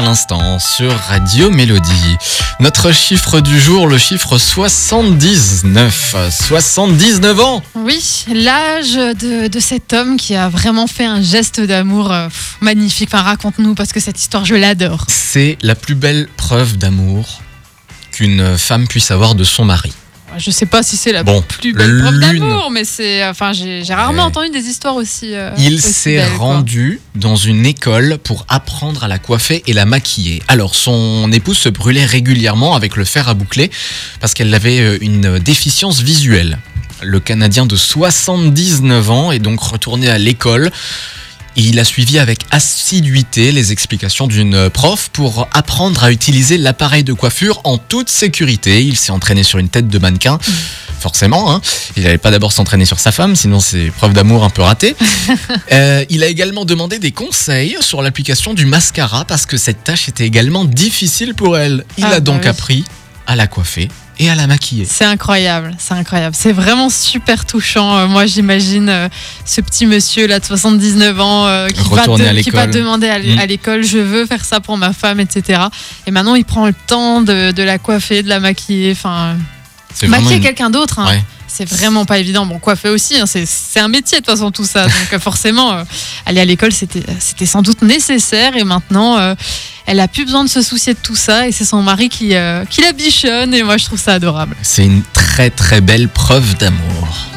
à l'instant sur Radio Mélodie. Notre chiffre du jour, le chiffre 79. 79 ans Oui, l'âge de, de cet homme qui a vraiment fait un geste d'amour euh, magnifique. Enfin, raconte-nous parce que cette histoire, je l'adore. C'est la plus belle preuve d'amour qu'une femme puisse avoir de son mari. Je sais pas si c'est la Bon, plus belle preuve d'amour, mais c'est. Enfin, j'ai rarement Ouais. entendu des histoires aussi. euh, Il s'est quoi. rendu dans une école pour apprendre à la coiffer et la maquiller. Alors, son épouse se brûlait régulièrement avec le fer à boucler parce qu'elle avait euh, une déficience visuelle. Le Canadien de 79 ans est donc retourné à l'école. Il a suivi avec assiduité les explications d'une prof pour apprendre à utiliser l'appareil de coiffure en toute sécurité. Il s'est entraîné sur une tête de mannequin, forcément. hein. Il n'allait pas d'abord s'entraîner sur sa femme, sinon c'est preuve d'amour un peu ratée. Euh, il a également demandé des conseils sur l'application du mascara parce que cette tâche était également difficile pour elle. Il Ah, a bah donc oui. appris à la coiffer et à la maquiller. C'est incroyable, c'est incroyable. C'est vraiment super touchant. Euh, moi, j'imagine euh, ce petit monsieur là de 79 ans euh, qui, va Retourner de- à qui va demander à Mm. à l'école je veux faire ça pour ma femme, etc. Et maintenant, il prend le temps de, de la coiffer, de la maquiller. Enfin, maquiller une- quelqu'un d'autre, hein, Ouais. C'est vraiment pas évident. Bon, coiffer aussi, hein, c'est un métier de toute façon tout ça. Donc euh, forcément, euh, aller à l'école, c'était sans doute nécessaire. Et maintenant, euh, elle a plus besoin de se soucier de tout ça. Et c'est son mari qui, qui la bichonne. Et moi, je trouve ça adorable. C'est une très très belle preuve d'amour.